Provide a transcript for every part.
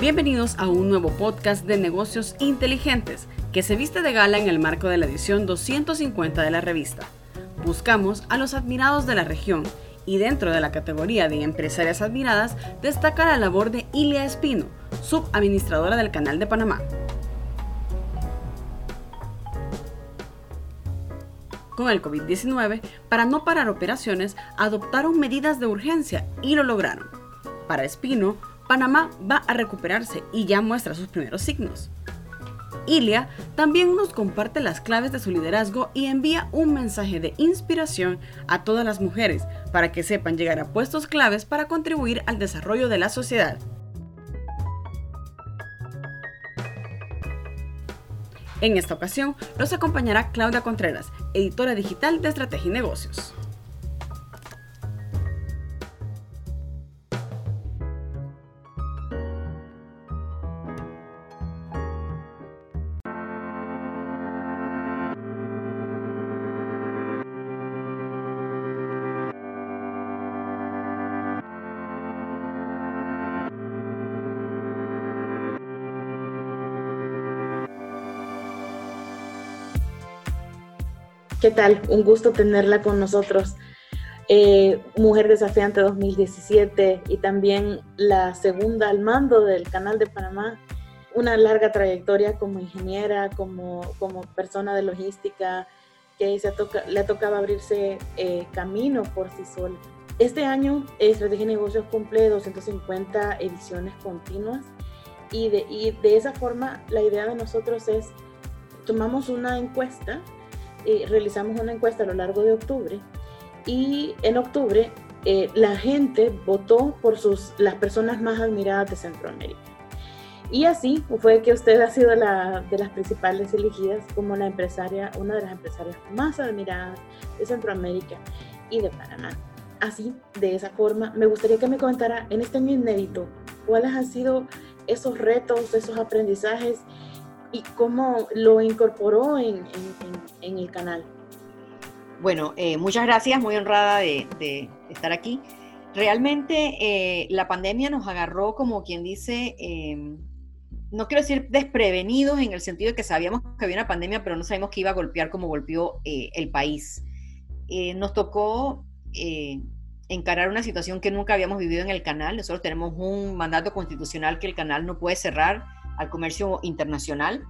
Bienvenidos a un nuevo podcast de negocios inteligentes que se viste de gala en el marco de la edición 250 de la revista. Buscamos a los admirados de la región y dentro de la categoría de empresarias admiradas destaca la labor de Ilia Espino, subadministradora del Canal de Panamá. Con el COVID-19, para no parar operaciones, adoptaron medidas de urgencia y lo lograron. Para Espino, Panamá va a recuperarse y ya muestra sus primeros signos. Ilia también nos comparte las claves de su liderazgo y envía un mensaje de inspiración a todas las mujeres para que sepan llegar a puestos claves para contribuir al desarrollo de la sociedad. En esta ocasión los acompañará Claudia Contreras, editora digital de Estrategia y Negocios. ¿Qué tal? Un gusto tenerla con nosotros. Eh, Mujer Desafiante 2017 y también la segunda al mando del Canal de Panamá. Una larga trayectoria como ingeniera, como, como persona de logística, que se le ha tocado abrirse eh, camino por sí sola. Este año Estrategia de Negocios cumple 250 ediciones continuas y de, y de esa forma la idea de nosotros es, tomamos una encuesta eh, realizamos una encuesta a lo largo de octubre y en octubre eh, la gente votó por sus, las personas más admiradas de Centroamérica. Y así fue que usted ha sido la, de las principales elegidas como la empresaria, una de las empresarias más admiradas de Centroamérica y de Panamá. Así, de esa forma, me gustaría que me comentara en este año inédito cuáles han sido esos retos, esos aprendizajes y cómo lo incorporó en, el canal. Bueno, eh, muchas gracias, muy honrada de, estar aquí. Realmente eh, la pandemia nos agarró, como quien dice, em, no quiero decir desprevenidos en el sentido de que sabíamos que había una pandemia, pero no sabíamos que iba a golpear como golpeó eh, el país. nos tocó encarar una situación que nunca habíamos vivido en el canal. Nosotros tenemos un mandato constitucional que el canal no puede cerrar al comercio internacional.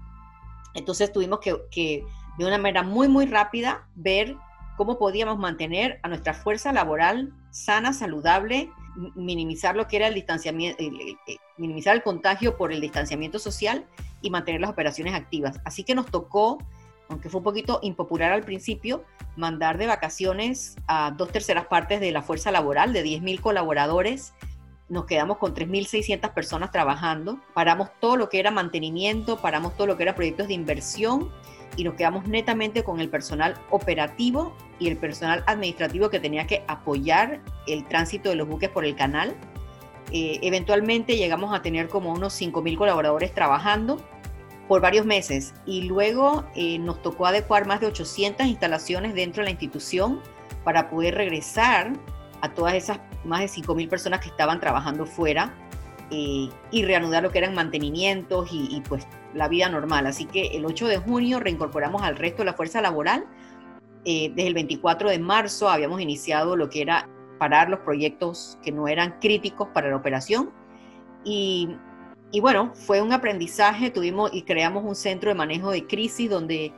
Entonces tuvimos que, de una manera muy, muy rápida ver cómo podíamos mantener a nuestra fuerza laboral sana, saludable, minimizar lo que era el distanciamiento, minimizar el contagio por el distanciamiento social y mantener las operaciones activas. Así que nos tocó, aunque fue un poquito impopular al principio, mandar de vacaciones a dos terceras partes de la fuerza laboral, de 10.000 colaboradores nos quedamos con 3.600 personas trabajando, paramos todo lo que era mantenimiento, paramos todo lo que era proyectos de inversión y nos quedamos netamente con el personal operativo y el personal administrativo que tenía que apoyar el tránsito de los buques por el canal. Eh, eventualmente llegamos a tener como unos 5.000 colaboradores trabajando por varios meses y luego eh, nos tocó adecuar más de 800 instalaciones dentro de la institución para poder regresar a todas esas más de 5.000 personas que estaban trabajando fuera eh, y reanudar lo que eran mantenimientos y, pues la vida normal. Así que el 8 de junio reincorporamos al resto de la fuerza laboral. Eh, desde el 24 de marzo habíamos iniciado lo que era parar los proyectos que no eran críticos para la operación. Y, y bueno, fue un aprendizaje, tuvimos y creamos un centro de manejo de crisis donde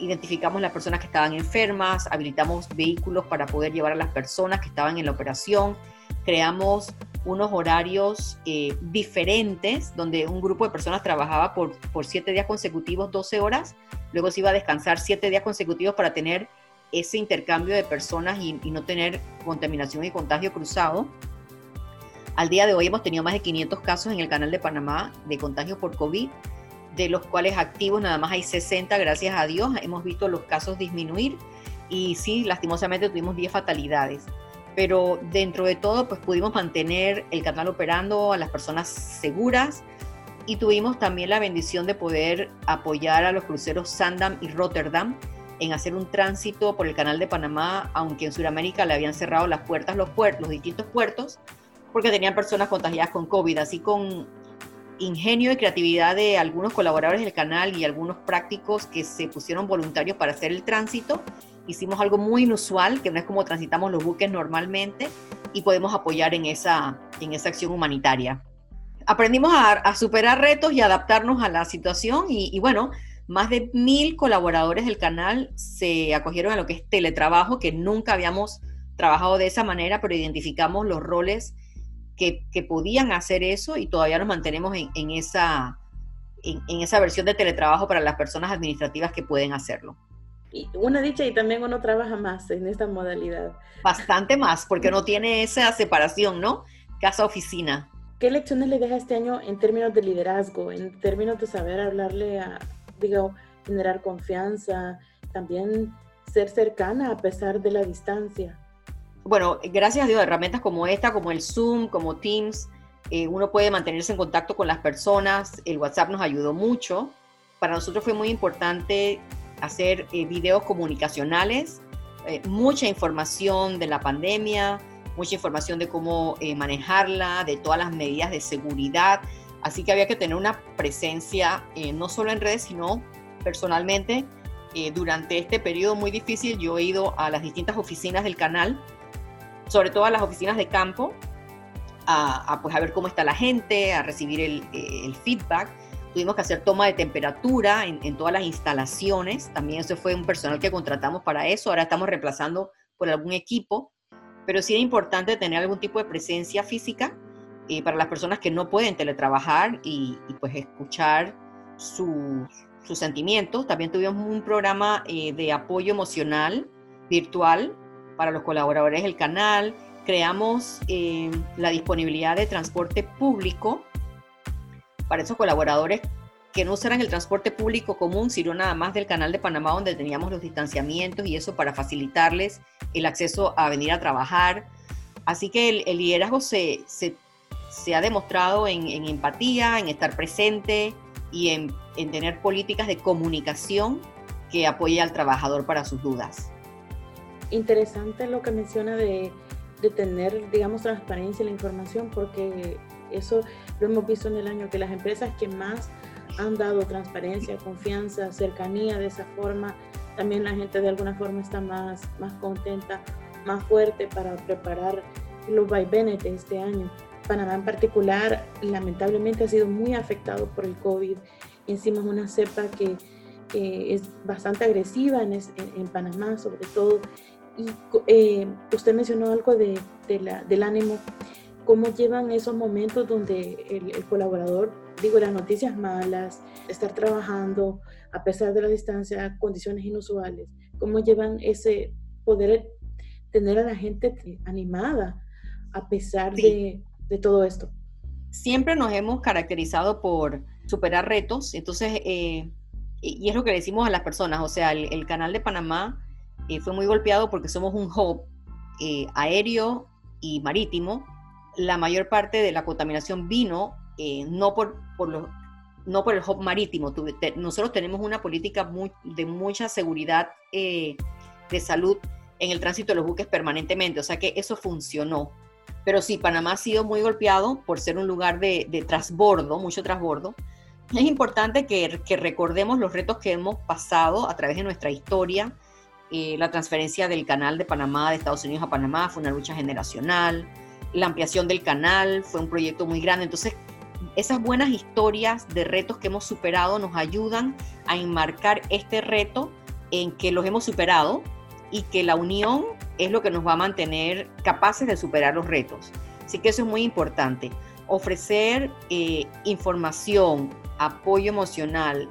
identificamos las personas que estaban enfermas, habilitamos vehículos para poder llevar a las personas que estaban en la operación, creamos unos horarios eh, diferentes donde un grupo de personas trabajaba por, siete días consecutivos, 12 horas, luego se iba a descansar siete días consecutivos para tener ese intercambio de personas y, y no tener contaminación y contagio cruzado. Al día de hoy hemos tenido más de 500 casos en el canal de Panamá de contagio por COVID de los cuales activos nada más hay 60, gracias a Dios, hemos visto los casos disminuir y sí, lastimosamente tuvimos 10 fatalidades. Pero dentro de todo, pues pudimos mantener el canal operando a las personas seguras y tuvimos también la bendición de poder apoyar a los cruceros Sandam y Rotterdam en hacer un tránsito por el canal de Panamá, aunque en Sudamérica le habían cerrado las puertas los, puertos, los distintos puertos, porque tenían personas contagiadas con COVID, así con ingenio y creatividad de algunos colaboradores del canal y algunos prácticos que se pusieron voluntarios para hacer el tránsito, hicimos algo muy inusual, que no es como transitamos los buques normalmente, y podemos apoyar en esa, en esa acción humanitaria. Aprendimos a, superar retos y adaptarnos a la situación y, bueno, más de mil colaboradores del canal se acogieron a lo que es teletrabajo, que nunca habíamos trabajado de esa manera, pero identificamos los roles que, podían hacer eso y todavía nos mantenemos en, esa, en, esa versión de teletrabajo para las personas administrativas que pueden hacerlo. Y una dicha y también uno trabaja más en esta modalidad. Bastante más, porque no tiene esa separación, ¿no? Casa-oficina. ¿Qué lecciones le deja este año en términos de liderazgo, en términos de saber hablarle a, digo, generar confianza, también ser cercana a pesar de la distancia? Bueno, gracias a Dios, herramientas como esta, como el Zoom, como Teams, eh, uno puede mantenerse en contacto con las personas. El WhatsApp nos ayudó mucho. Para nosotros fue muy importante hacer eh, videos comunicacionales, eh, mucha información de la pandemia, mucha información de cómo eh, manejarla, de todas las medidas de seguridad. Así que había que tener una presencia no solo en redes, sino personalmente. durante este periodo muy difícil yo he ido a las distintas oficinas del canal, sobre todo a las oficinas de campo, a, pues, a ver cómo está la gente, a recibir el, el feedback Tuvimos que hacer toma de temperatura en, todas las instalaciones. También eso fue un personal que contratamos para eso. Ahora estamos reemplazando por algún equipo. Pero sí es importante tener algún tipo de presencia física eh, para las personas que no pueden teletrabajar y, pues escuchar sus sentimientos. También tuvimos un programa eh, de apoyo emocional virtual para los colaboradores del canal. Creamos eh, la disponibilidad de transporte público para esos colaboradores que no usaran el transporte público común, sino nada más del canal de Panamá donde teníamos los distanciamientos y eso para facilitarles el acceso a venir a trabajar. Así que el, liderazgo se, se, se, ha demostrado en, en, empatía, en estar presente y en, en, tener políticas de comunicación que apoye al trabajador para sus dudas. Interesante lo que menciona de, de tener, digamos, transparencia en la información, porque eso lo hemos visto en el año, que las empresas que más han dado transparencia, confianza, cercanía de esa forma, también la gente de alguna forma está más, más contenta, más fuerte para preparar los vaivenes de este año. Panamá en particular, lamentablemente, ha sido muy afectado por el COVID. Encima es una cepa que, es bastante agresiva en, en, Panamá, sobre todo. Y eh, usted mencionó algo de, de la, del ánimo cómo llevan esos momentos donde el, colaborador, digo, las noticias malas, estar trabajando a pesar de la distancia, condiciones inusuales, cómo llevan ese poder tener a la gente animada a pesar de, todo esto. Siempre nos hemos caracterizado por superar retos, entonces, eh, y es lo que decimos a las personas, o sea, el, canal de Panamá fue muy golpeado porque somos un hub eh, aéreo y marítimo, la mayor parte de la contaminación vino eh, no, por, por los, no por el hub marítimo. Nosotros tenemos una política de mucha seguridad eh, de salud en el tránsito de los buques permanentemente, o sea que eso funcionó. Pero sí, Panamá ha sido muy golpeado por ser un lugar de, de transbordo, mucho transbordo. Es importante que, recordemos los retos que hemos pasado a través de nuestra historia. Eh, la transferencia del canal de Panamá, de Estados Unidos a Panamá, fue una lucha generacional la ampliación del canal fue un proyecto muy grande. Entonces, esas buenas historias de retos que hemos superado nos ayudan a enmarcar este reto en que los hemos superado y que la unión es lo que nos va a mantener capaces de superar los retos. Así que eso es muy importante. Ofrecer eh, información, apoyo emocional,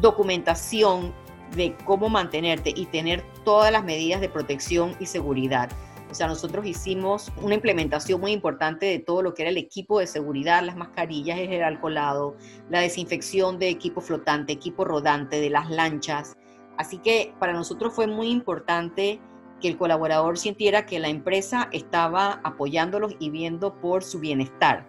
documentación de cómo mantenerte y tener todas las medidas de protección y seguridad o sea, nosotros hicimos una implementación muy importante de todo lo que era el equipo de seguridad, las mascarillas, el alcoholado, la desinfección de equipo flotante, equipo rodante, de las lanchas. Así que para nosotros fue muy importante que el colaborador sintiera que la empresa estaba apoyándolos y viendo por su bienestar.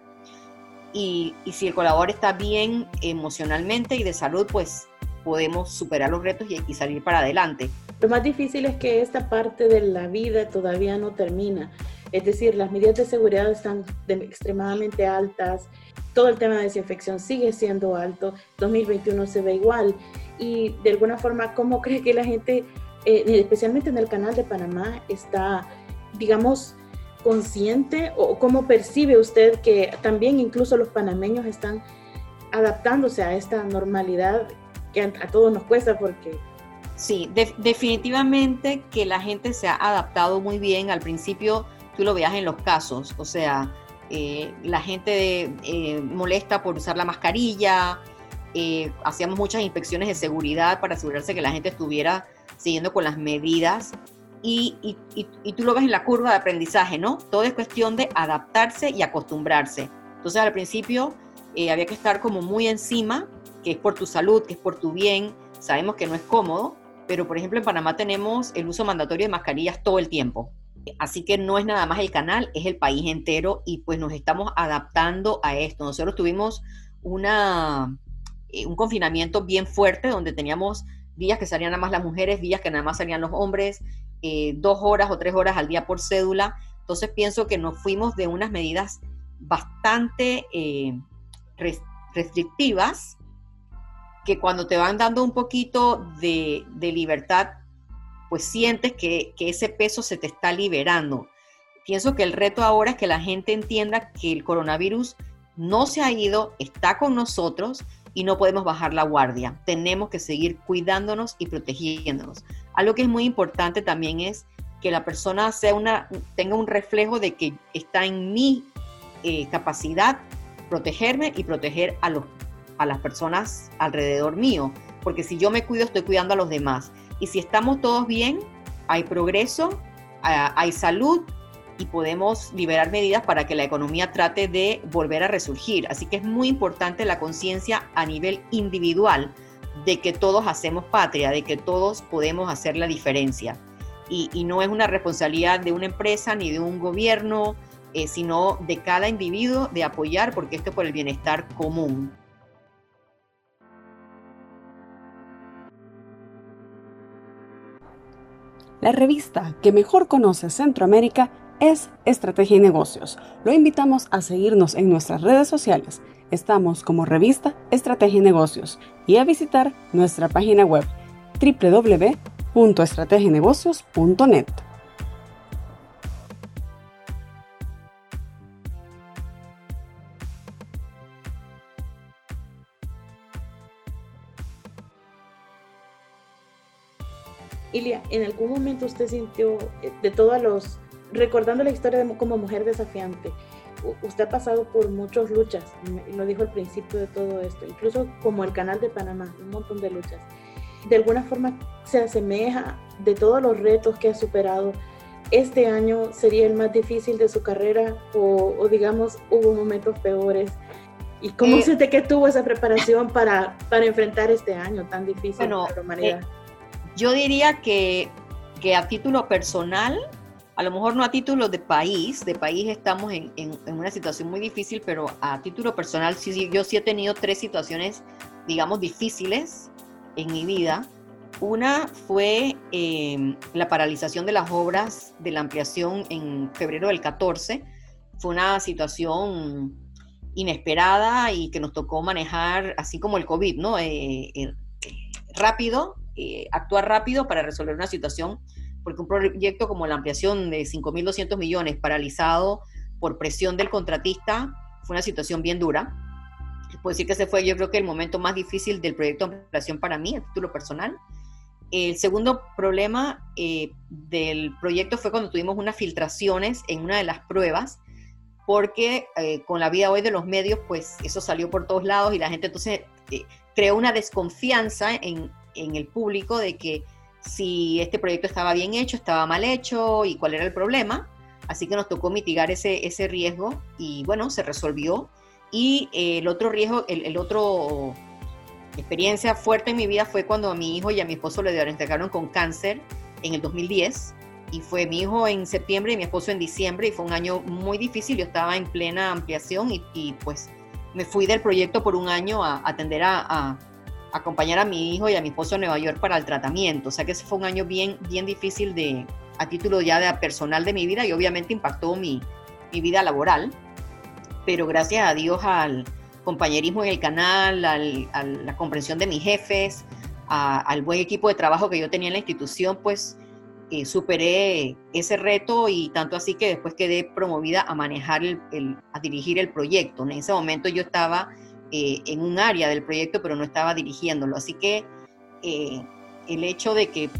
Y, si el colaborador está bien emocionalmente y de salud, pues podemos superar los retos y, y salir para adelante. Lo más difícil es que esta parte de la vida todavía no termina. Es decir, las medidas de seguridad están extremadamente altas. todo el tema de desinfección sigue siendo alto, 2021 se ve igual y de alguna forma, ¿cómo cree que la gente, eh, especialmente en el canal de Panamá, está, digamos, consciente o cómo percibe usted que también incluso los panameños están adaptándose a esta normalidad que a, todos nos cuesta porque... Sí, definitivamente que la gente se ha adaptado muy bien. Al principio tú lo veas en los casos, o sea, eh, la gente eh, molesta por usar la mascarilla, eh, hacíamos muchas inspecciones de seguridad para asegurarse que la gente estuviera siguiendo con las medidas y, y, tú lo ves en la curva de aprendizaje, ¿no? Todo es cuestión de adaptarse y acostumbrarse. Entonces al principio había que estar como muy encima es por tu salud, que es por tu bien. Sabemos que no es cómodo, pero por ejemplo en Panamá tenemos el uso mandatorio de mascarillas todo el tiempo. Así que no es nada más el canal, es el país entero y pues nos estamos adaptando a esto. Nosotros tuvimos una, eh, un confinamiento bien fuerte donde teníamos días que salían nada más las mujeres, días que nada más salían los hombres, eh, dos horas o tres horas al día por cédula. Entonces pienso que nos fuimos de unas medidas bastante eh, restrictivas que cuando te van dando un poquito de, libertad, pues sientes que, ese peso se te está liberando. Pienso que el reto ahora es que la gente entienda que el coronavirus no se ha ido, está con nosotros y no podemos bajar la guardia. Tenemos que seguir cuidándonos y protegiéndonos. Algo que es muy importante también es que la persona sea una, tenga un reflejo de que está en mi eh, capacidad protegerme y proteger a los a las personas alrededor mío, porque si yo me cuido, estoy cuidando a los demás. Y si estamos todos bien, hay progreso, hay salud y podemos liberar medidas para que la economía trate de volver a resurgir. Así que es muy importante la conciencia a nivel individual de que todos hacemos patria, de que todos podemos hacer la diferencia. Y, no es una responsabilidad de una empresa ni de un gobierno, eh, sino de cada individuo de apoyar, porque esto es por el bienestar común. La revista que mejor conoce Centroamérica es Estrategia y Negocios. Lo invitamos a seguirnos en nuestras redes sociales. Estamos como revista Estrategia y Negocios y a visitar nuestra página web www.estrategienegocios.net. Ilia, ¿en algún momento usted sintió eh, de todos los, recordando la historia de, como mujer desafiante, usted ha pasado por muchas luchas, lo dijo al principio de todo esto, incluso como el canal de Panamá, un montón de luchas. De alguna forma se asemeja de todos los retos que ha superado. Este año sería el más difícil de su carrera o, digamos hubo momentos peores. ¿Y cómo eh, siente que tuvo esa preparación para, para enfrentar este año tan difícil para la humanidad? Eh, yo diría que, que a título personal, a lo mejor no a título de país, de país estamos en, en, una situación muy difícil, pero a título personal, sí, yo sí he tenido tres situaciones, digamos, difíciles en mi vida. Una fue em, la paralización de las obras de la ampliación en febrero del 14. Fue una situación inesperada y que nos tocó manejar, así como el COVID, ¿no? Eh, eh, rápido eh, actuar rápido para resolver una situación, porque un proyecto como la ampliación de 5.200 millones paralizado por presión del contratista fue una situación bien dura. Puedo decir que ese fue yo creo que el momento más difícil del proyecto de ampliación para mí, a título personal. El segundo problema eh, del proyecto fue cuando tuvimos unas filtraciones en una de las pruebas, porque eh, con la vida hoy de los medios, pues eso salió por todos lados y la gente entonces creó una desconfianza en, en el público de que si este proyecto estaba bien hecho, estaba mal hecho y cuál era el problema. Así que nos tocó mitigar ese, ese riesgo y bueno, se resolvió. Y eh, el otro riesgo, el, otro experiencia fuerte en mi vida fue cuando a mi hijo y a mi esposo le diagnosticaron con cáncer en el 2010. Y fue mi hijo en septiembre y mi esposo en diciembre y fue un año muy difícil. Yo estaba en plena ampliación y, pues me fui del proyecto por un año a, atender a acompañar a mi hijo y a mi esposo a Nueva York para el tratamiento. O sea que ese fue un año bien, bien difícil de, a título ya de personal de mi vida y obviamente impactó mi, mi vida laboral. Pero gracias a Dios al, compañerismo en el canal, a la comprensión de mis jefes, al buen equipo de trabajo que yo tenía en la institución, pues eh, superé ese reto y tanto así que después quedé promovida a manejar, el, a dirigir el proyecto. En ese momento yo estaba eh, en un área del proyecto, pero no estaba dirigiéndolo. Así que eh, el hecho de que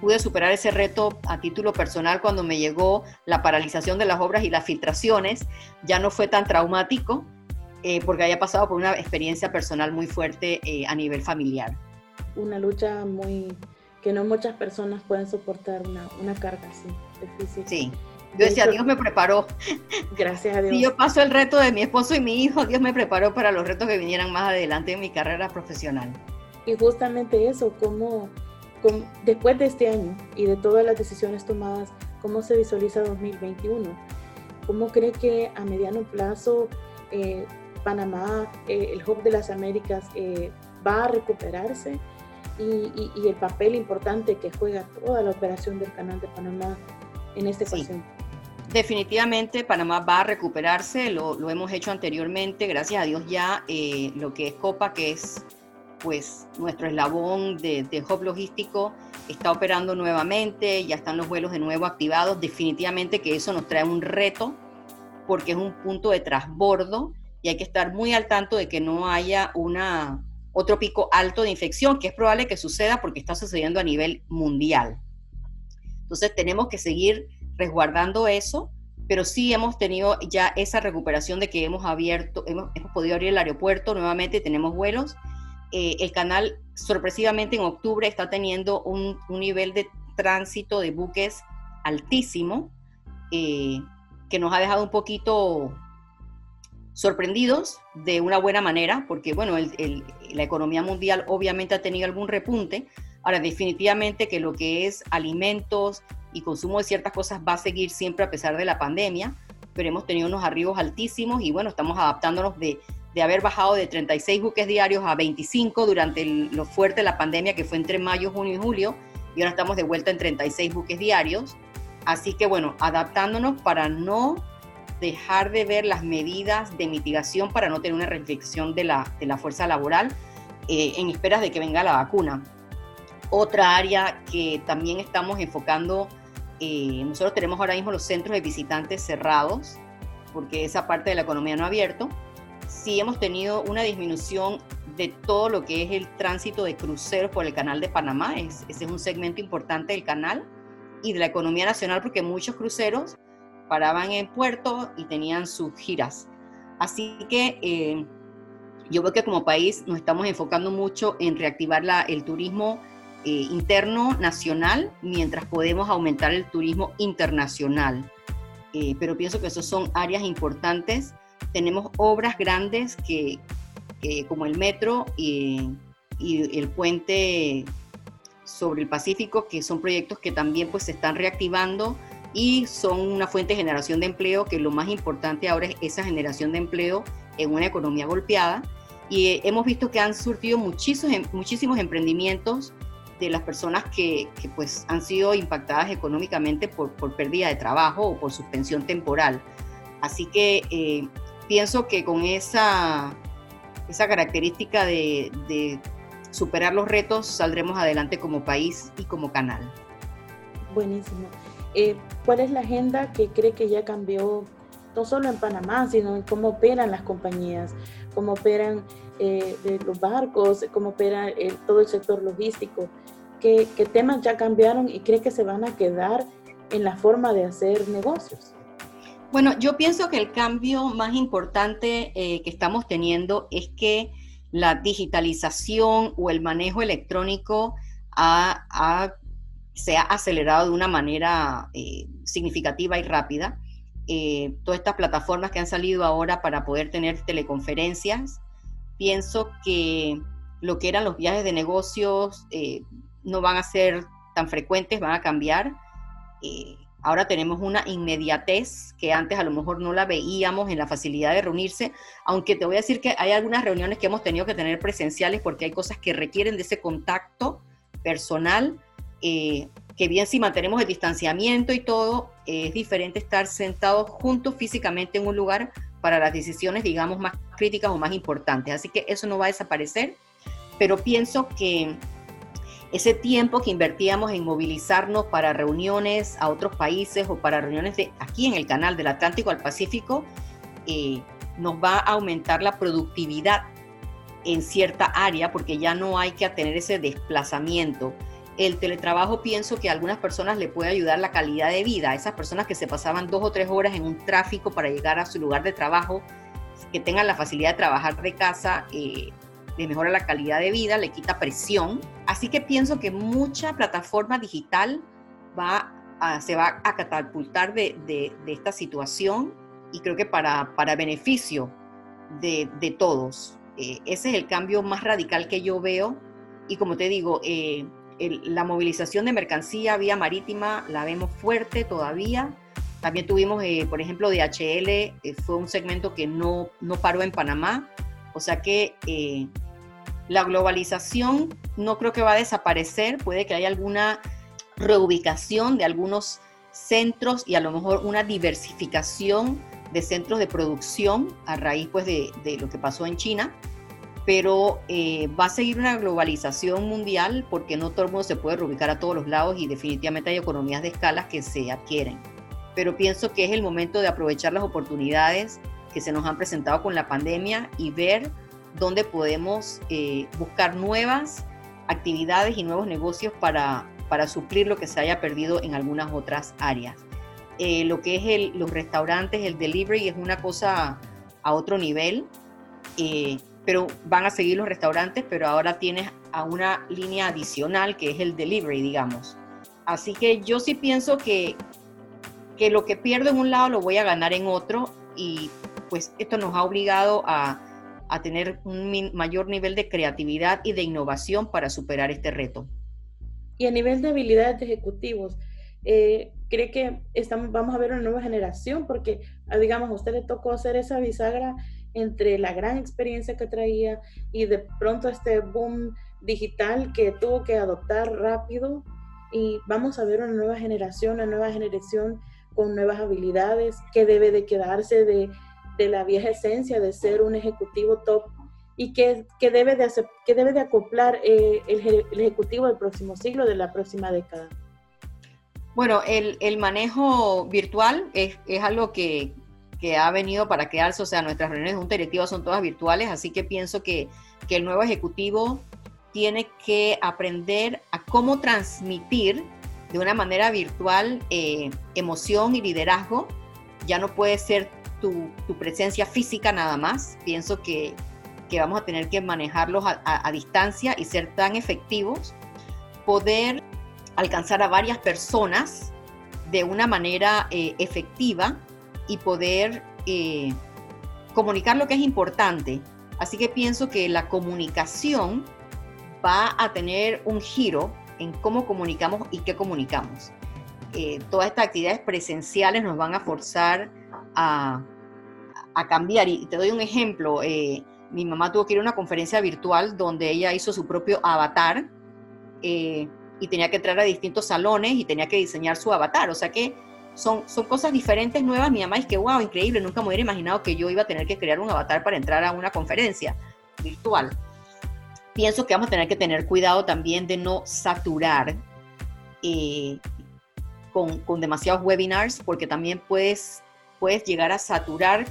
pude superar ese reto a título personal cuando me llegó la paralización de las obras y las filtraciones, ya no fue tan traumático porque había pasado por una experiencia personal muy fuerte a nivel familiar. Una lucha muy que no muchas personas pueden soportar una, una carga así difícil. Sí. Yo decía, Dios me preparó. Gracias a Dios. Si yo paso el reto de mi esposo y mi hijo, Dios me preparó para los retos que vinieran más adelante en mi carrera profesional. Y justamente eso, cómo, después de este año y de todas las decisiones tomadas, ¿cómo se visualiza 2021? ¿Cómo cree que a mediano plazo eh, Panamá, eh, el Hub de las Américas, eh, va a recuperarse? y, el papel importante que juega toda la operación del Canal de Panamá en este ecuación. Definitivamente Panamá va a recuperarse, lo, hemos hecho anteriormente, gracias a Dios ya eh, lo que es Copa, que es pues nuestro eslabón de, de logístico, está operando nuevamente, ya están los vuelos de nuevo activados, definitivamente que eso nos trae un reto porque es un punto de transbordo y hay que estar muy al tanto de que no haya una, otro pico alto de infección, que es probable que suceda porque está sucediendo a nivel mundial. Entonces tenemos que seguir resguardando eso, pero sí hemos tenido ya esa recuperación de que hemos abierto, hemos, podido abrir el aeropuerto nuevamente, tenemos vuelos. Eh, el canal sorpresivamente en octubre está teniendo un, nivel de tránsito de buques altísimo, eh, que nos ha dejado un poquito sorprendidos de una buena manera, porque bueno, la economía mundial obviamente ha tenido algún repunte. Ahora, definitivamente que lo que es alimentos y consumo de ciertas cosas va a seguir siempre a pesar de la pandemia, pero hemos tenido unos arribos altísimos y bueno, estamos adaptándonos de, de haber bajado de 36 buques diarios a 25 durante lo fuerte de la pandemia que fue entre mayo, junio y julio, y ahora estamos de vuelta en 36 buques diarios. Así que bueno, adaptándonos para no dejar de ver las medidas de mitigación para no tener una reflexión de la, de la fuerza laboral eh, en esperas de que venga la vacuna. Otra área que también estamos enfocando, eh, nosotros tenemos ahora mismo los centros de visitantes cerrados, porque esa parte de la economía no ha abierto. Sí hemos tenido una disminución de todo lo que es el tránsito de cruceros por el canal de Panamá, es, ese es un segmento importante del canal y de la economía nacional, porque muchos cruceros paraban en puerto y tenían sus giras. Así que eh, yo veo que como país nos estamos enfocando mucho en reactivar la, el turismo interno nacional mientras podemos aumentar el turismo internacional. Eh, pero pienso que esas son áreas importantes. Tenemos obras grandes que, como el metro y, el puente sobre el Pacífico, que son proyectos que también pues se están reactivando y son una fuente de generación de empleo, que lo más importante ahora es esa generación de empleo en una economía golpeada. Y eh, hemos visto que han surtido em, muchísimos emprendimientos de las personas que, que pues han sido impactadas económicamente por, por, pérdida de trabajo o por suspensión temporal. Así que eh, pienso que con esa, esa característica de, de superar los retos saldremos adelante como país y como canal. Buenísimo. Eh, ¿Cuál es la agenda que cree que ya cambió, no solo en Panamá, sino en cómo operan las compañías, cómo operan eh, los barcos, cómo opera eh, todo el sector logístico? ¿Qué, ¿Qué, temas ya cambiaron y cree que se van a quedar en la forma de hacer negocios? Bueno, yo pienso que el cambio más importante que estamos teniendo es que la digitalización o el manejo electrónico ha, ha se ha acelerado de una manera eh, significativa y rápida. Eh, todas estas plataformas que han salido ahora para poder tener teleconferencias, pienso que lo que eran los viajes de negocios eh, no van a ser tan frecuentes, van a cambiar. ahora tenemos una inmediatez que antes a lo mejor no la veíamos en la facilidad de reunirse, aunque te voy a decir que hay algunas reuniones que hemos tenido que tener presenciales porque hay cosas que requieren de ese contacto personal eh, que bien si mantenemos el distanciamiento y todo, es diferente estar sentados juntos físicamente en un lugar para las decisiones, digamos, más críticas o más importantes. Así que eso no va a desaparecer, pero pienso que ese tiempo que invertíamos en movilizarnos para reuniones a otros países o para reuniones de aquí en el canal del Atlántico al Pacífico, eh, nos va a aumentar la productividad en cierta área porque ya no hay que tener ese desplazamiento. El teletrabajo pienso que a algunas personas le puede ayudar la calidad de vida, a esas personas que se pasaban dos o tres horas en un tráfico para llegar a su lugar de trabajo, que tengan la facilidad de trabajar de casa, eh, le mejora la calidad de vida, le quita presión. Así que pienso que mucha plataforma digital va se va a catapultar de, de, esta situación y creo que para, para beneficio de, de todos. Eh, ese es el cambio más radical que yo veo y como te digo, eh, la movilización de mercancía vía marítima la vemos fuerte todavía. También tuvimos, eh, por ejemplo, DHL, fue un segmento que no, no paró en Panamá. O sea que la globalización no creo que va a desaparecer, puede que haya alguna reubicación de algunos centros y a lo mejor una diversificación de centros de producción a raíz pues, de, lo que pasó en China, pero eh, va a seguir una globalización mundial porque no todo el mundo se puede reubicar a todos los lados y definitivamente hay economías de escalas que se adquieren. Pero pienso que es el momento de aprovechar las oportunidades que se nos han presentado con la pandemia y ver donde podemos eh, buscar nuevas actividades y nuevos negocios para, para suplir lo que se haya perdido en algunas otras áreas. Eh, lo que es el, los restaurantes, el delivery es una cosa a otro nivel, eh, pero van a seguir los restaurantes, pero ahora tienes a una línea adicional que es el delivery, digamos. Así que yo sí pienso que, que lo que pierdo en un lado lo voy a ganar en otro y pues esto nos ha obligado a, a tener un mayor nivel de creatividad y de innovación para superar este reto. Y a nivel de habilidades de ejecutivos, eh, ¿cree que estamos, vamos a ver una nueva generación? Porque, ah, digamos, a usted le tocó hacer esa bisagra entre la gran experiencia que traía y de pronto este boom digital que tuvo que adoptar rápido y vamos a ver una nueva generación, una nueva generación con nuevas habilidades que debe de quedarse de de la vieja esencia de ser un ejecutivo top y que, debe, de que debe de acoplar eh, el, ejecutivo del próximo siglo, de la próxima década? Bueno, el, manejo virtual es, algo que, ha venido para quedarse, o sea, nuestras reuniones de junta directiva son todas virtuales, así que pienso que, el nuevo ejecutivo tiene que aprender a cómo transmitir de una manera virtual eh, emoción y liderazgo. Ya no puede ser tu, presencia física nada más. Pienso que, vamos a tener que manejarlos a, distancia y ser tan efectivos, poder alcanzar a varias personas de una manera eh, efectiva y poder eh, comunicar lo que es importante. Así que pienso que la comunicación va a tener un giro en cómo comunicamos y qué comunicamos. Eh, todas estas actividades presenciales nos van a forzar a, cambiar. Y te doy un ejemplo. Eh, mi mamá tuvo que ir a una conferencia virtual donde ella hizo su propio avatar eh, y tenía que entrar a distintos salones y tenía que diseñar su avatar. O sea que son, son cosas diferentes, nuevas. Mi mamá es que, wow, increíble, nunca me hubiera imaginado que yo iba a tener que crear un avatar para entrar a una conferencia virtual. Pienso que vamos a tener que tener cuidado también de no saturar eh, con, con demasiados webinars porque también puedes puedes llegar a saturar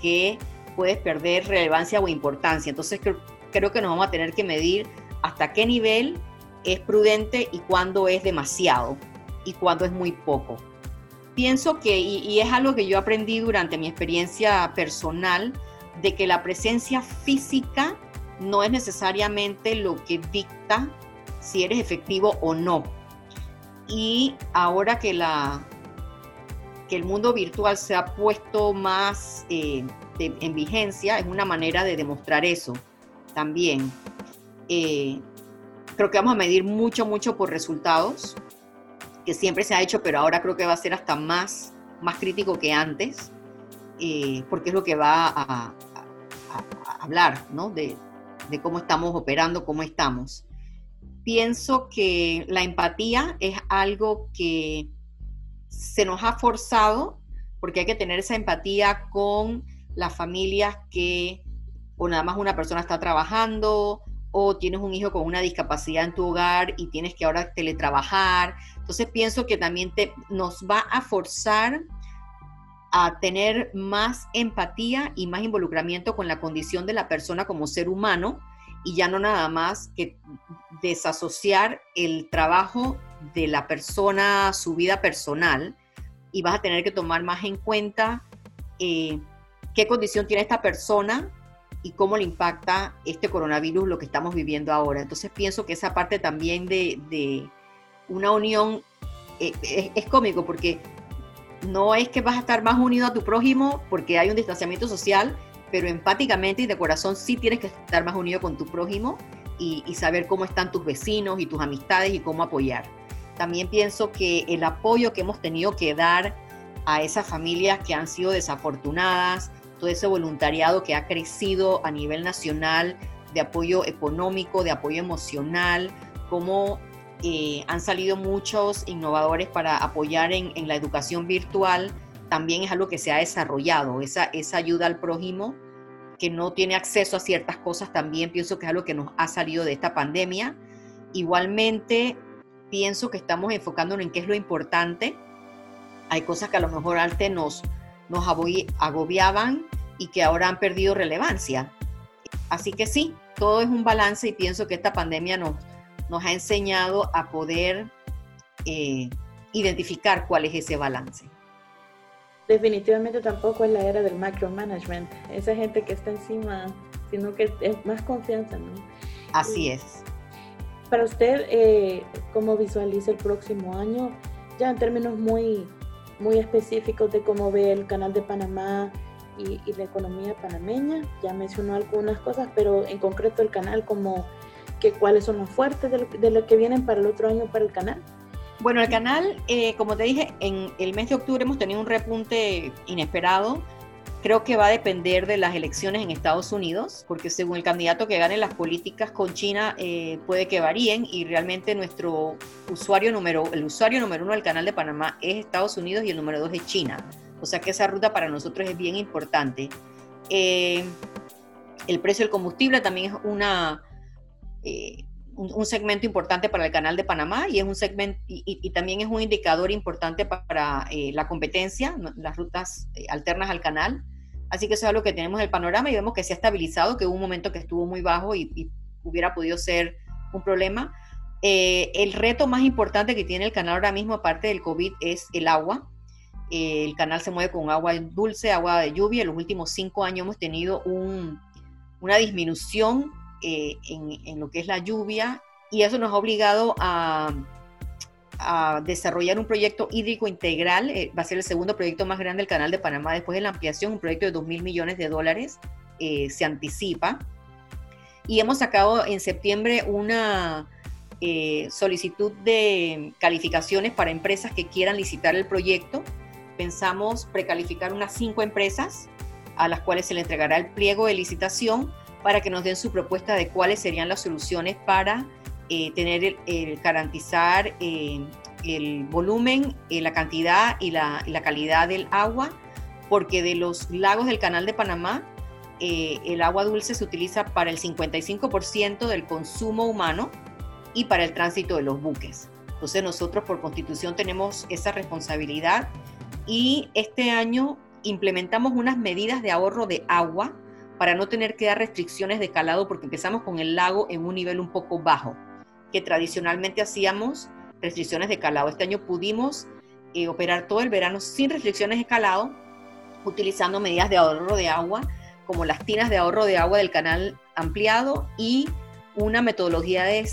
que puedes perder relevancia o importancia. Entonces creo, que nos vamos a tener que medir hasta qué nivel es prudente y cuándo es demasiado y cuándo es muy poco. Pienso que, y, es algo que yo aprendí durante mi experiencia personal, de que la presencia física no es necesariamente lo que dicta si eres efectivo o no. Y ahora que la, que el mundo virtual se ha puesto más eh, en vigencia, es una manera de demostrar eso también. Eh, creo que vamos a medir mucho, mucho por resultados, que siempre se ha hecho, pero ahora creo que va a ser hasta más, más crítico que antes, eh, porque es lo que va a, hablar, ¿no? De, de cómo estamos operando, cómo estamos. Pienso que la empatía es algo que se nos ha forzado, porque hay que tener esa empatía con las familias que o nada más una persona está trabajando o tienes un hijo con una discapacidad en tu hogar y tienes que ahora teletrabajar. Entonces pienso que también te, nos va a forzar a tener más empatía y más involucramiento con la condición de la persona como ser humano y ya no nada más que desasociar el trabajo de la persona, su vida personal, y vas a tener que tomar más en cuenta eh, qué condición tiene esta persona y cómo le impacta este coronavirus lo que estamos viviendo ahora. Entonces pienso que esa parte también de, una unión eh, es, es, cómico porque no es que vas a estar más unido a tu prójimo porque hay un distanciamiento social, pero empáticamente y de corazón sí tienes que estar más unido con tu prójimo y, saber cómo están tus vecinos y tus amistades y cómo apoyar. También pienso que el apoyo que hemos tenido que dar a esas familias que han sido desafortunadas, todo ese voluntariado que ha crecido a nivel nacional de apoyo económico, de apoyo emocional, cómo eh, han salido muchos innovadores para apoyar en, en, la educación virtual, también es algo que se ha desarrollado, esa, esa ayuda al prójimo que no tiene acceso a ciertas cosas, también pienso que es algo que nos ha salido de esta pandemia. Igualmente, pienso que estamos enfocándonos en qué es lo importante. Hay cosas que a lo mejor antes nos, nos agobiaban y que ahora han perdido relevancia. Así que sí, todo es un balance y pienso que esta pandemia nos, nos ha enseñado a poder eh, identificar cuál es ese balance definitivamente tampoco es la era del micromanagement, esa gente que está encima, sino que es más confianza, ¿no? Así es. Para usted, eh, ¿cómo visualiza el próximo año? Ya en términos muy, muy específicos de cómo ve el canal de Panamá y, la economía panameña, ya mencionó algunas cosas, pero en concreto el canal, como que cuáles son los fuertes de de lo que vienen para el otro año para el canal. Bueno, el canal, eh, como te dije, en el mes de octubre hemos tenido un repunte inesperado. Creo que va a depender de las elecciones en Estados Unidos, porque según el candidato que gane las políticas con China eh, puede que varíen y realmente nuestro usuario número, el usuario número uno del canal de Panamá es Estados Unidos y el número dos es China. O sea que esa ruta para nosotros es bien importante. Eh, el precio del combustible también es una un, segmento importante para el canal de Panamá y, es un segmento, y, también es un indicador importante para eh, la competencia, las rutas eh, alternas al canal. Así que eso es algo que tenemos en el panorama y vemos que se ha estabilizado, que hubo un momento que estuvo muy bajo y, hubiera podido ser un problema. Eh, el reto más importante que tiene el canal ahora mismo, aparte del COVID, es el agua. el canal se mueve con agua dulce, agua de lluvia. En los últimos cinco años hemos tenido un, una disminución eh, en, lo que es la lluvia y eso nos ha obligado a, desarrollar un proyecto hídrico integral. Eh, va a ser el segundo proyecto más grande del Canal de Panamá después de la ampliación, un proyecto de 2 mil millones de dólares eh, se anticipa. Y hemos sacado en septiembre una solicitud de calificaciones para empresas que quieran licitar el proyecto. Pensamos precalificar unas cinco empresas a las cuales se le entregará el pliego de licitación para que nos den su propuesta de cuáles serían las soluciones para eh, tener el, garantizar eh, el volumen, eh, la cantidad y la, calidad del agua, porque de los lagos del Canal de Panamá, el agua dulce se utiliza para el 55% del consumo humano y para el tránsito de los buques. Entonces nosotros por constitución tenemos esa responsabilidad y este año implementamos unas medidas de ahorro de agua para no tener que dar restricciones de calado porque empezamos con el lago en un nivel un poco bajo, que tradicionalmente hacíamos restricciones de calado. Este año pudimos eh, operar todo el verano sin restricciones de calado, utilizando medidas de ahorro de agua, como las tinas de ahorro de agua del canal ampliado y una metodología de,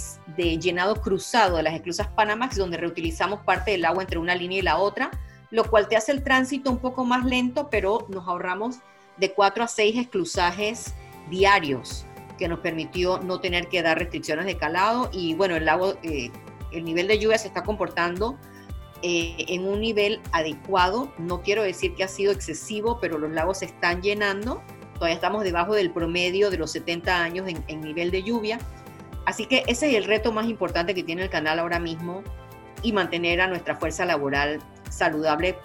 llenado cruzado de las esclusas Panamax, donde reutilizamos parte del agua entre una línea y la otra, lo cual te hace el tránsito un poco más lento, pero nos ahorramos de cuatro a seis exclusajes diarios que nos permitió no tener que dar restricciones de calado y bueno, el lago, eh, el nivel de lluvia se está comportando eh, en un nivel adecuado. No quiero decir que ha sido excesivo, pero los lagos se están llenando. Todavía estamos debajo del promedio de los 70 años en nivel de lluvia. Así que ese es el reto más importante que tiene el canal ahora mismo y mantener a nuestra fuerza laboral saludable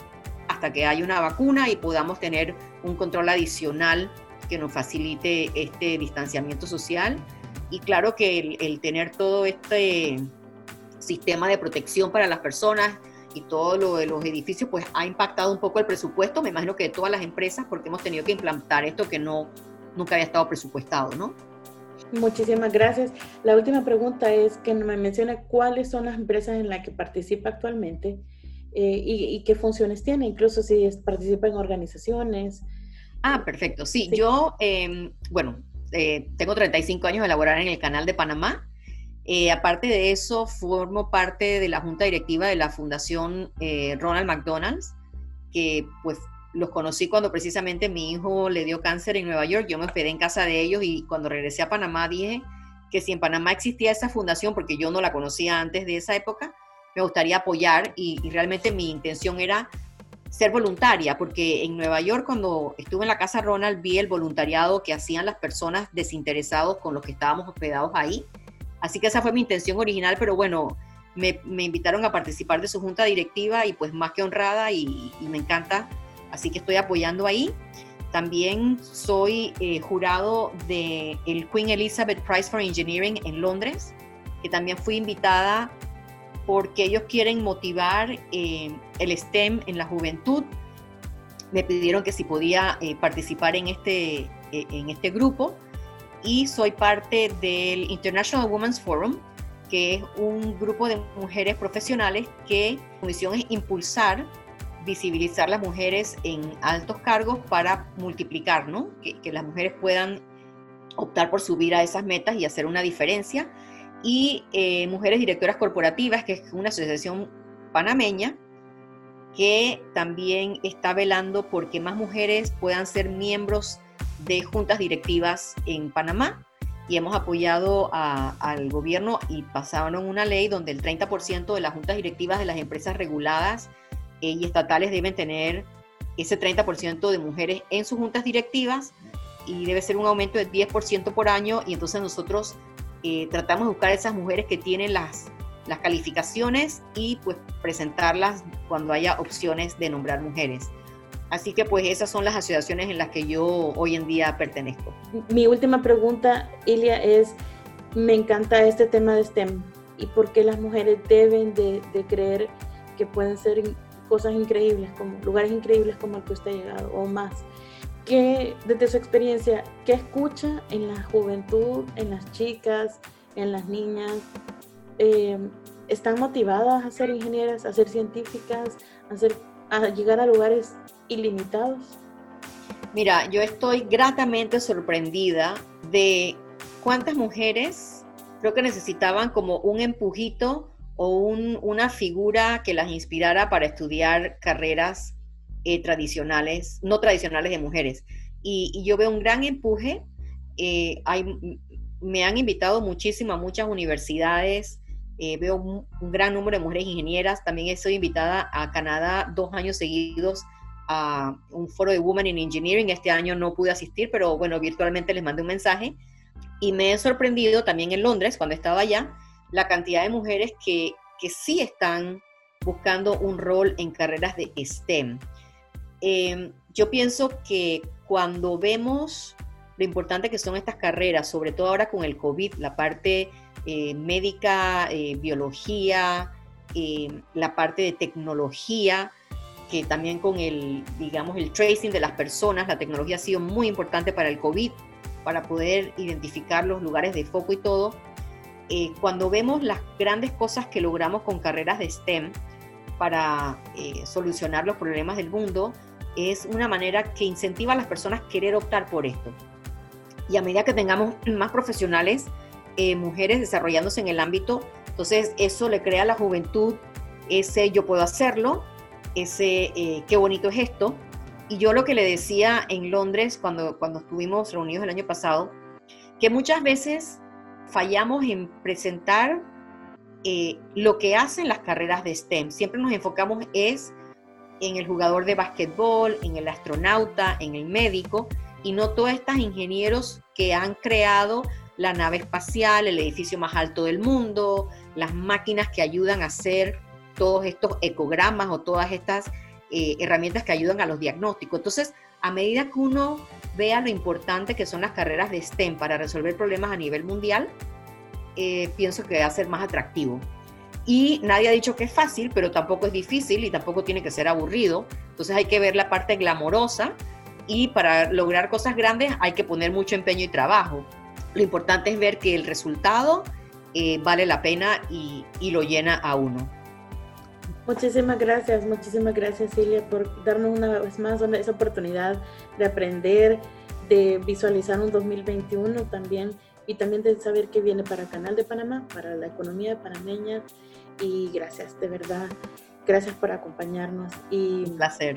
hasta que haya una vacuna y podamos tener un control adicional que nos facilite este distanciamiento social. Y claro que el, tener todo este sistema de protección para las personas y todo lo de los edificios, pues ha impactado un poco el presupuesto, me imagino que de todas las empresas, porque hemos tenido que implantar esto que no, nunca había estado presupuestado, ¿no? Muchísimas gracias. La última pregunta es que me mencione cuáles son las empresas en las que participa actualmente eh, y, qué funciones tiene, incluso si participa en organizaciones. Ah, perfecto. Sí, yo, em, bueno, eh, tengo 35 años de laborar en el canal de Panamá. Eh, aparte de eso, formo parte de la junta directiva de la Fundación Ronald McDonald's, que pues los conocí cuando precisamente mi hijo le dio cáncer en Nueva York, yo me hospedé en casa de ellos y cuando regresé a Panamá dije que si en Panamá existía esa fundación, porque yo no la conocía antes de esa época, me gustaría apoyar y, realmente mi intención era ser voluntaria, porque en Nueva York cuando estuve en la casa Ronald vi el voluntariado que hacían las personas desinteresados con los que estábamos hospedados ahí. Así que esa fue mi intención original, pero bueno, me, invitaron a participar de su junta directiva y pues más que honrada y, y me encanta así que estoy apoyando ahí. También soy eh, jurado del el Queen Elizabeth Prize for Engineering en Londres, que también fui invitada porque ellos quieren motivar eh, el STEM en la juventud. Me pidieron que si podía eh, participar en este, en este grupo y soy parte del International Women's Forum, que es un grupo de mujeres profesionales que su misión es impulsar visibilizar las mujeres en altos cargos para multiplicar, ¿no? Que, las mujeres puedan optar por subir a esas metas y hacer una diferencia. Y eh, Mujeres Directoras Corporativas, que es una asociación panameña, que también está velando por que más mujeres puedan ser miembros de juntas directivas en Panamá. Y hemos apoyado al gobierno y pasaron una ley donde el 30% de las juntas directivas de las empresas reguladas y estatales deben tener ese 30% de mujeres en sus juntas directivas y debe ser un aumento del 10% por año y entonces nosotros eh, tratamos de buscar esas mujeres que tienen las, las calificaciones y pues presentarlas cuando haya opciones de nombrar mujeres. Así que pues esas son las asociaciones en las que yo hoy en día pertenezco. Mi última pregunta, Ilia, es, me encanta este tema de STEM y por qué las mujeres deben de, creer que pueden ser cosas increíbles, como lugares increíbles como el que usted ha llegado o más. Que desde su experiencia, qué escucha en la juventud, en las chicas, en las niñas? Eh, ¿Están motivadas a ser ingenieras, a ser científicas, a, ser, a llegar a lugares ilimitados? Mira, yo estoy gratamente sorprendida de cuántas mujeres creo que necesitaban como un empujito o una figura que las inspirara para estudiar carreras eh, tradicionales, no tradicionales de mujeres. Y, yo veo un gran empuje. Eh, me han invitado muchísimo a muchas universidades. Eh, veo un, gran número de mujeres ingenieras. También estoy invitada a Canadá dos años seguidos a un foro de Women in Engineering. Este año no pude asistir, pero bueno, virtualmente les mandé un mensaje. Y me he sorprendido también en Londres, cuando estaba allá, la cantidad de mujeres que, sí están buscando un rol en carreras de STEM. Em, yo pienso que cuando vemos lo importante que son estas carreras, sobre todo ahora con el COVID, la parte eh, médica, eh, biología, em, la parte de tecnología, que también con el, digamos, el tracing de las personas, la tecnología ha sido muy importante para el COVID, para poder identificar los lugares de foco y todo. Eh, cuando vemos las grandes cosas que logramos con carreras de STEM para eh, solucionar los problemas del mundo, es una manera que incentiva a las personas a querer optar por esto. Y a medida que tengamos más profesionales, eh, mujeres desarrollándose en el ámbito, entonces eso le crea a la juventud ese yo puedo hacerlo, ese qué bonito es esto. Y yo lo que le decía en Londres cuando, cuando estuvimos reunidos el año pasado, que muchas veces fallamos en presentar eh, lo que hacen las carreras de STEM. Siempre nos enfocamos es en el jugador de básquetbol, en el astronauta, en el médico, y no todos estos ingenieros que han creado la nave espacial, el edificio más alto del mundo, las máquinas que ayudan a hacer todos estos ecogramas o todas estas eh, herramientas que ayudan a los diagnósticos. Entonces, a medida que uno vea lo importante que son las carreras de STEM para resolver problemas a nivel mundial, eh, pienso que va a ser más atractivo. Y nadie ha dicho que es fácil, pero tampoco es difícil y tampoco tiene que ser aburrido. Entonces hay que ver la parte glamorosa y para lograr cosas grandes hay que poner mucho empeño y trabajo. Lo importante es ver que el resultado eh, vale la pena y, y lo llena a uno. Muchísimas gracias, muchísimas gracias Silvia por darnos una vez más esa oportunidad de aprender, de visualizar un 2021 también y también de saber qué viene para Canal de Panamá, para la economía panameña y gracias, de verdad, gracias por acompañarnos y un placer.